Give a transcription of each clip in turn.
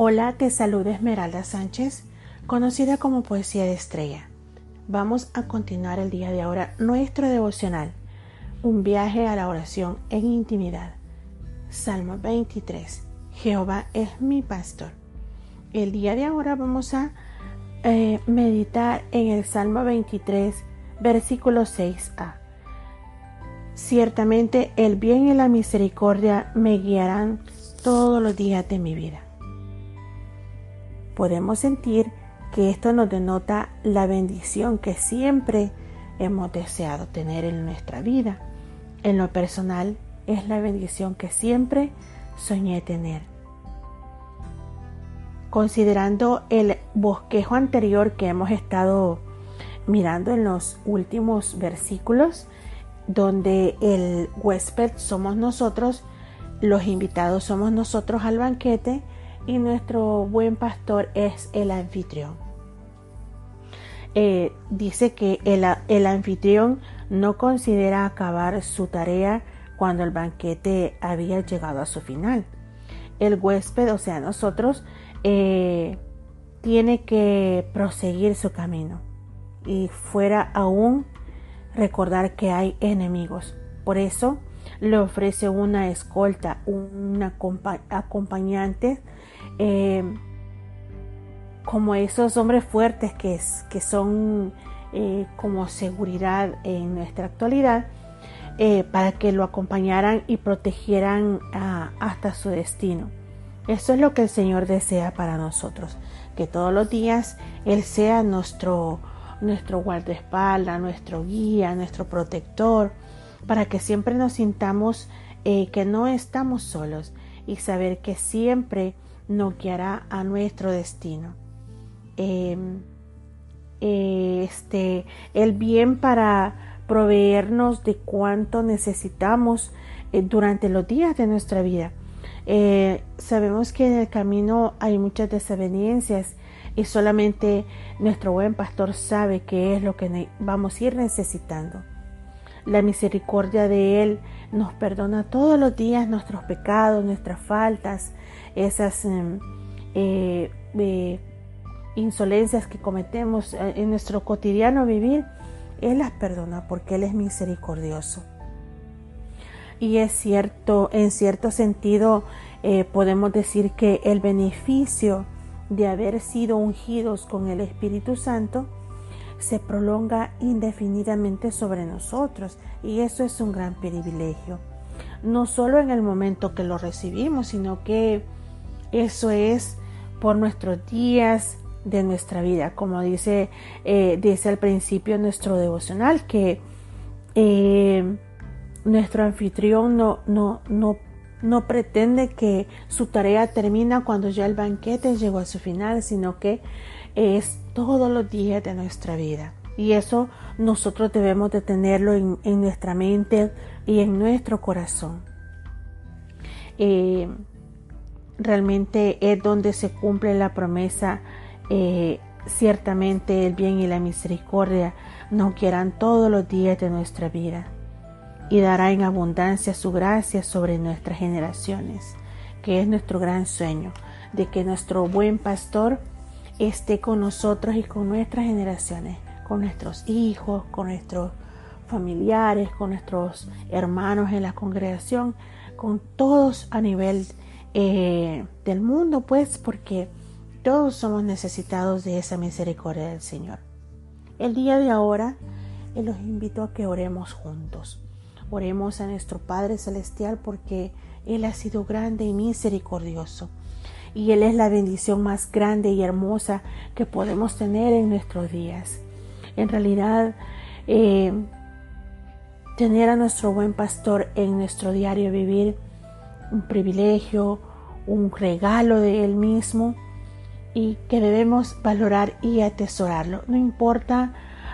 Hola, te saluda Esmeralda Sánchez, conocida como Poesía de Estrella. Vamos a continuar el día de ahora nuestro devocional, un viaje a la oración en intimidad. Salmo 23. Jehová es mi pastor. El día de ahora vamos a eh, meditar en el Salmo 23, versículo 6a. Ciertamente el bien y la misericordia me guiarán todos los días de mi vida podemos sentir que esto nos denota la bendición que siempre hemos deseado tener en nuestra vida. En lo personal es la bendición que siempre soñé tener. Considerando el bosquejo anterior que hemos estado mirando en los últimos versículos, donde el huésped somos nosotros, los invitados somos nosotros al banquete, y nuestro buen pastor es el anfitrión. Eh, dice que el, el anfitrión no considera acabar su tarea cuando el banquete había llegado a su final. El huésped, o sea, nosotros, eh, tiene que proseguir su camino y fuera aún recordar que hay enemigos. Por eso le ofrece una escolta, un acompañante eh, como esos hombres fuertes que, que son eh, como seguridad en nuestra actualidad, eh, para que lo acompañaran y protegieran hasta su destino. Eso es lo que el Señor desea para nosotros, que todos los días Él sea nuestro, nuestro guardaespaldas, nuestro guía, nuestro protector, para que siempre nos sintamos que no estamos solos y saber que siempre nos guiará a nuestro destino. Em, este, el bien para proveernos de cuanto necesitamos eh, durante los días de nuestra vida. Eh, sabemos que en el camino hay muchas desavenencias y solamente nuestro buen pastor sabe qué es lo que vamos a ir necesitando. La misericordia de Él nos perdona todos los días nuestros pecados, nuestras faltas, esas em, eh, eh, insolencias que cometemos eh, en nuestro cotidiano vivir, Él las perdona porque Él es misericordioso. Y es cierto, en cierto sentido, podemos decir que el beneficio de haber sido ungidos con el Espíritu Santo se prolonga indefinidamente sobre nosotros y eso es un gran privilegio. No solo en el momento que lo recibimos, sino que eso es por nuestros días de nuestra vida, como dice, eh, dice al principio nuestro devocional, que eh, nuestro anfitrión no, no, no, no pretende que su tarea termina cuando ya el banquete llegó a su final, sino que es todos los días de nuestra vida. Y eso nosotros debemos de tenerlo en, nuestra mente y en nuestro corazón. Eh, realmente es donde se cumple la promesa. Eh, ciertamente el bien y la misericordia nos quieran todos los días de nuestra vida y dará en abundancia su gracia sobre nuestras generaciones, que es nuestro gran sueño, de que nuestro buen pastor esté con nosotros y con nuestras generaciones, con nuestros hijos, con nuestros familiares, con nuestros hermanos en la congregación, con todos a nivel eh, del mundo, pues porque todos somos necesitados de esa misericordia del Señor. El día de ahora eh, los invito a que oremos juntos. Oremos a nuestro Padre Celestial porque Él ha sido grande y misericordioso. Y Él es la bendición más grande y hermosa que podemos tener en nuestros días. En realidad, eh, tener a nuestro buen pastor en nuestro diario vivir un privilegio, un regalo de Él mismo y que debemos valorar y atesorarlo. No importa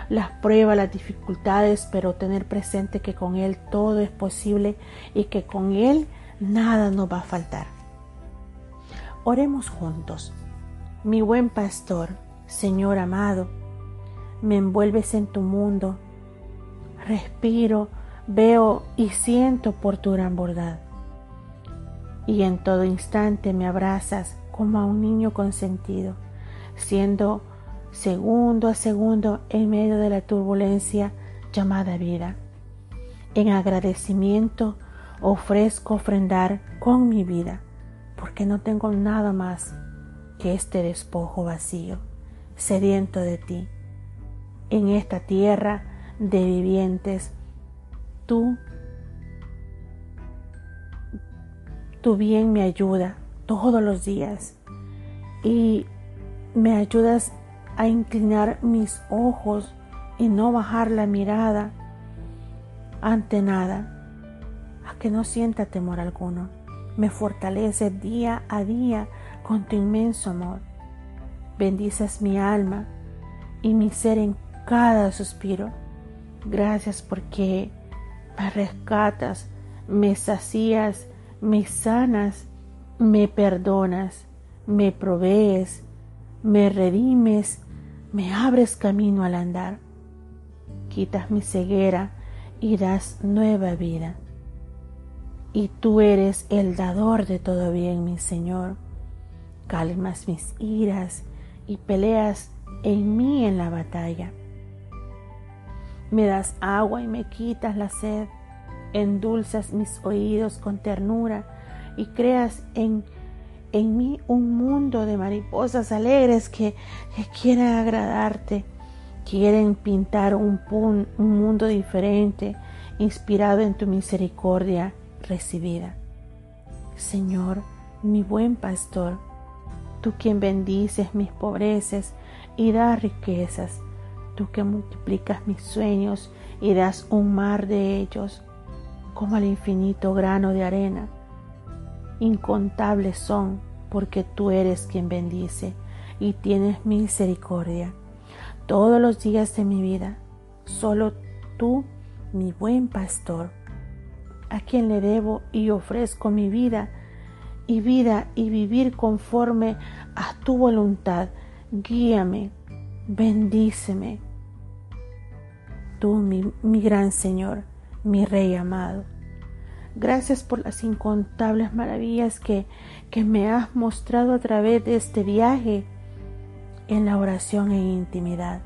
las pruebas, las dificultades, pero tener presente que con Él todo es posible y que con Él nada nos va a faltar. Oremos juntos. Mi buen pastor, Señor amado, me envuelves en tu mundo. Respiro, veo y siento por tu gran bondad y en todo instante me abrazas como a un niño consentido, siendo segundo a segundo en medio de la turbulencia llamada vida. En agradecimiento ofrezco ofrendar con mi vida, porque no tengo nada más que este despojo vacío, sediento de ti. En esta tierra de vivientes, tú, tu bien me ayuda todos los días y me ayudas a inclinar mis ojos y no bajar la mirada ante nada, a que no sienta temor alguno. Me fortalece día a día con tu inmenso amor. Bendices mi alma y mi ser en cada suspiro. Gracias porque me rescatas, me sacías, me sanas, me perdonas, me provees, me redimes, me abres camino al andar. Quitas mi ceguera y das nueva vida. Y tú eres el dador de todo bien, mi Señor. Calmas mis iras y peleas en mí en la batalla. Me das agua y me quitas la sed, endulzas mis oídos con ternura y creas en, en mí un mundo de mariposas alegres que, que quieren agradarte, quieren pintar un, un mundo diferente, inspirado en tu misericordia recibida. Señor, mi buen pastor, tú quien bendices mis pobreces y das riquezas, tú que multiplicas mis sueños y das un mar de ellos, como el infinito grano de arena. Incontables son, porque tú eres quien bendice y tienes misericordia. Todos los días de mi vida, solo tú, mi buen pastor, a quien le debo y ofrezco mi vida, y vida y vivir conforme a tu voluntad. Guíame, bendíceme. Tú, mi, mi gran Señor, mi Rey amado. Gracias por las incontables maravillas que, que me has mostrado a través de este viaje en la oración en intimidad.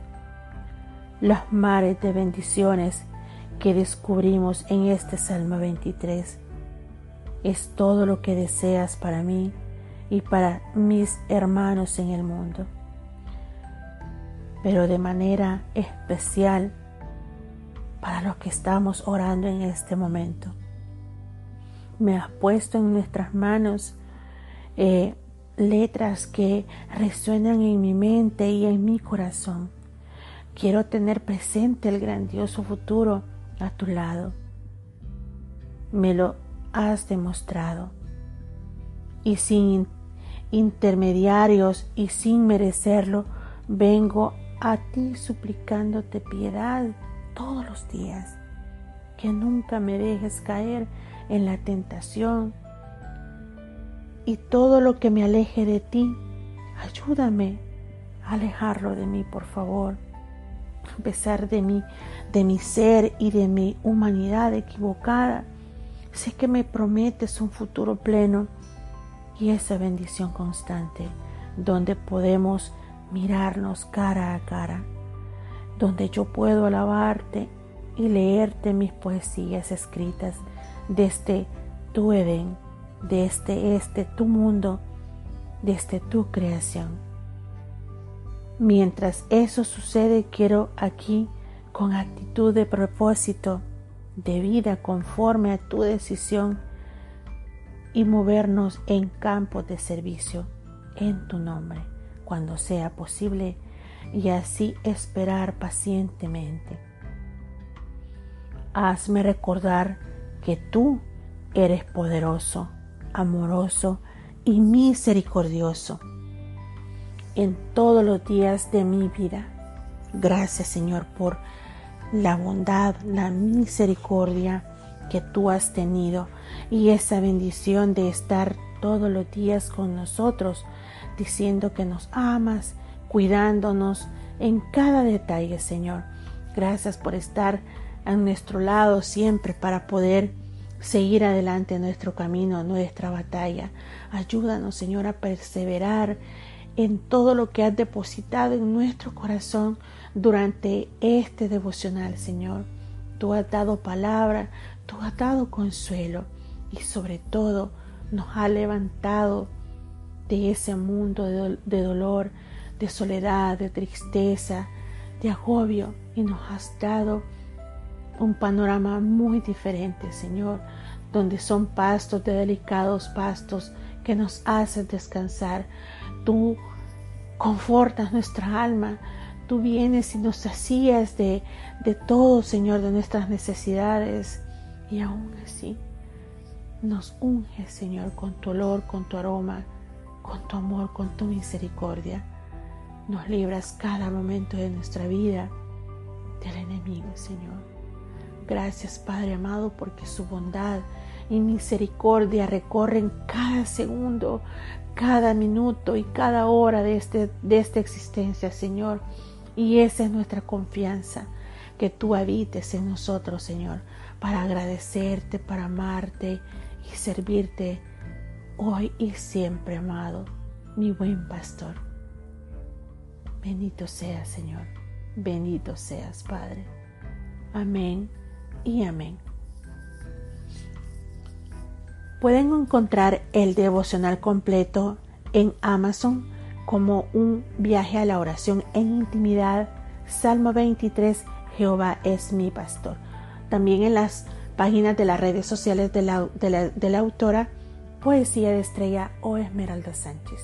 Los mares de bendiciones que descubrimos en este Salmo 23 es todo lo que deseas para mí y para mis hermanos en el mundo. Pero de manera especial para los que estamos orando en este momento. Me has puesto en nuestras manos eh, letras que resuenan en mi mente y en mi corazón. Quiero tener presente el grandioso futuro a tu lado. Me lo has demostrado. Y sin intermediarios y sin merecerlo, vengo a ti suplicándote piedad todos los días. Que nunca me dejes caer en la tentación. Y todo lo que me aleje de ti, ayúdame a alejarlo de mí, por favor. A pesar de mí, de mi ser y de mi humanidad equivocada, Sé que me prometes un futuro pleno y esa bendición constante donde podemos mirarnos cara a cara, donde yo puedo alabarte y leerte mis poesías escritas desde tu Edén, desde este tu mundo, desde tu creación. Mientras eso sucede, quiero aquí, con actitud de propósito, de vida conforme a tu decisión y movernos en campos de servicio en tu nombre cuando sea posible y así esperar pacientemente. Hazme recordar que tú eres poderoso, amoroso y misericordioso en todos los días de mi vida. Gracias Señor por la bondad, la misericordia que tú has tenido y esa bendición de estar todos los días con nosotros, diciendo que nos amas, cuidándonos en cada detalle, Señor. Gracias por estar a nuestro lado siempre para poder seguir adelante nuestro camino, nuestra batalla. Ayúdanos, Señor, a perseverar en todo lo que has depositado en nuestro corazón durante este devocional, Señor. Tú has dado palabra, tú has dado consuelo y sobre todo nos has levantado de ese mundo de, dolor, de soledad, de tristeza, de agobio y nos has dado un panorama muy diferente, Señor, donde son pastos de delicados pastos que nos hacen descansar. Tú confortas nuestra alma, tú vienes y nos sacías de, de todo, Señor, de nuestras necesidades y aún así nos unges, Señor, con tu olor, con tu aroma, con tu amor, con tu misericordia. Nos libras cada momento de nuestra vida del enemigo, Señor. Gracias, Padre amado, porque su bondad y misericordia recorren cada segundo, cada minuto y cada hora de, este, de esta existencia, Señor. Y esa es nuestra confianza, que tú habites en nosotros, Señor, para agradecerte, para amarte y servirte hoy y siempre, amado, mi buen pastor. Bendito seas, Señor. Bendito seas, Padre. Amén y amén. Pueden encontrar el devocional completo en Amazon como un viaje a la oración en intimidad, Salmo 23, Jehová es mi pastor. También en las páginas de las redes sociales de la, de la autora Poesía de Estrella o Esmeralda Sánchez.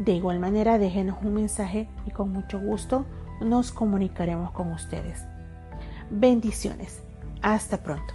De igual manera, déjenos un mensaje y con mucho gusto nos comunicaremos con ustedes. Bendiciones. Hasta pronto.